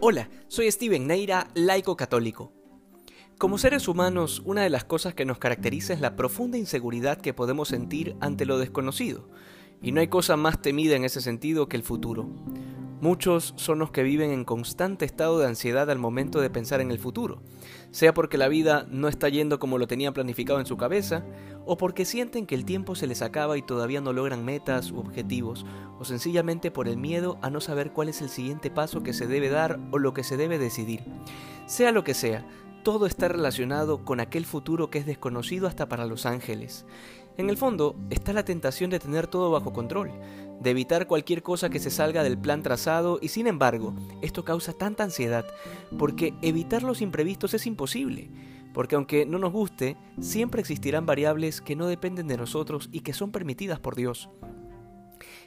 Hola, soy Steven Neira, laico católico. Como seres humanos, una de las cosas que nos caracteriza es la profunda inseguridad que podemos sentir ante lo desconocido, y no hay cosa más temida en ese sentido que el futuro. Muchos son los que viven en constante estado de ansiedad al momento de pensar en el futuro, sea porque la vida no está yendo como lo tenían planificado en su cabeza, o porque sienten que el tiempo se les acaba y todavía no logran metas u objetivos, o sencillamente por el miedo a no saber cuál es el siguiente paso que se debe dar o lo que se debe decidir. Sea lo que sea, todo está relacionado con aquel futuro que es desconocido hasta para los ángeles. En el fondo está la tentación de tener todo bajo control, de evitar cualquier cosa que se salga del plan trazado y sin embargo esto causa tanta ansiedad porque evitar los imprevistos es imposible, porque aunque no nos guste, siempre existirán variables que no dependen de nosotros y que son permitidas por Dios.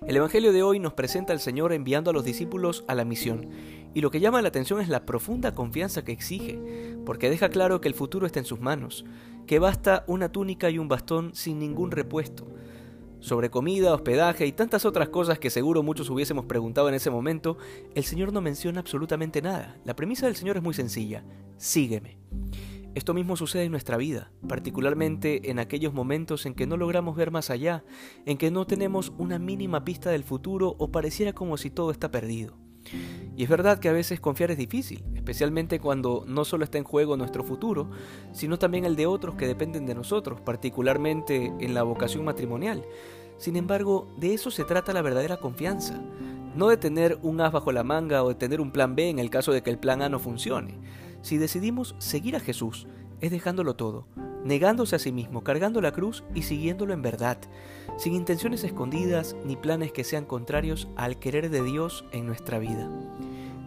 El Evangelio de hoy nos presenta al Señor enviando a los discípulos a la misión, y lo que llama la atención es la profunda confianza que exige, porque deja claro que el futuro está en sus manos, que basta una túnica y un bastón sin ningún repuesto. Sobre comida, hospedaje y tantas otras cosas que seguro muchos hubiésemos preguntado en ese momento, el Señor no menciona absolutamente nada. La premisa del Señor es muy sencilla, sígueme. Esto mismo sucede en nuestra vida, particularmente en aquellos momentos en que no logramos ver más allá, en que no tenemos una mínima pista del futuro o pareciera como si todo está perdido. Y es verdad que a veces confiar es difícil, especialmente cuando no solo está en juego nuestro futuro, sino también el de otros que dependen de nosotros, particularmente en la vocación matrimonial. Sin embargo, de eso se trata la verdadera confianza, no de tener un as bajo la manga o de tener un plan B en el caso de que el plan A no funcione. Si decidimos seguir a Jesús, es dejándolo todo, negándose a sí mismo, cargando la cruz y siguiéndolo en verdad, sin intenciones escondidas ni planes que sean contrarios al querer de Dios en nuestra vida.